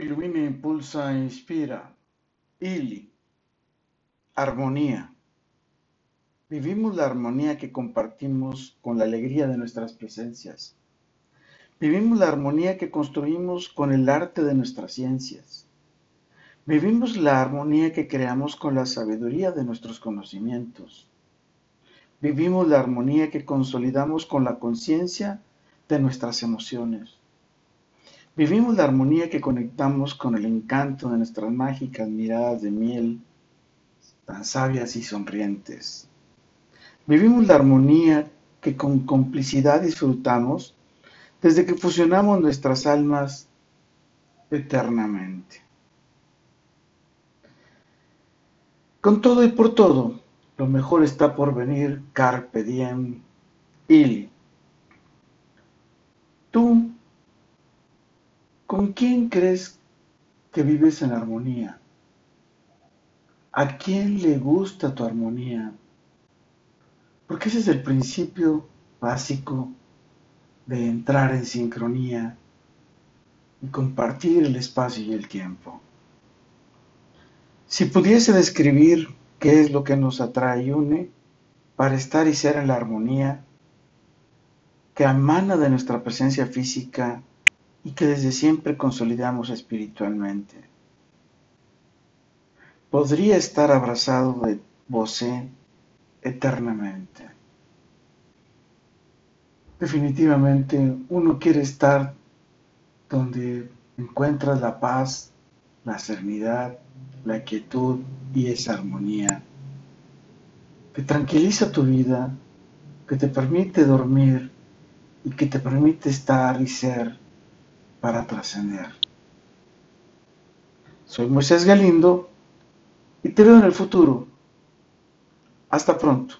Ilumina, impulsa, inspira. Ili. Armonía. Vivimos la armonía que compartimos con la alegría de nuestras presencias. Vivimos la armonía que construimos con el arte de nuestras ciencias. Vivimos la armonía que creamos con la sabiduría de nuestros conocimientos. Vivimos la armonía que consolidamos con la conciencia de nuestras emociones. Vivimos la armonía que conectamos con el encanto de nuestras mágicas miradas de miel, tan sabias y sonrientes. Vivimos la armonía que con complicidad disfrutamos desde que fusionamos nuestras almas eternamente. Con todo y por todo, lo mejor está por venir, carpe diem, ili. ¿Con quién crees que vives en armonía? ¿A quién le gusta tu armonía? Porque ese es el principio básico de entrar en sincronía y compartir el espacio y el tiempo. Si pudiese describir qué es lo que nos atrae y une para estar y ser en la armonía que emana de nuestra presencia física y que desde siempre consolidamos espiritualmente. Podría estar abrazado de vosé eternamente. Definitivamente uno quiere estar donde encuentras la paz, la serenidad, la quietud y esa armonía que tranquiliza tu vida, que te permite dormir y que te permite estar y ser para trascender. Soy Moisés Galindo y te veo en el futuro. Hasta pronto.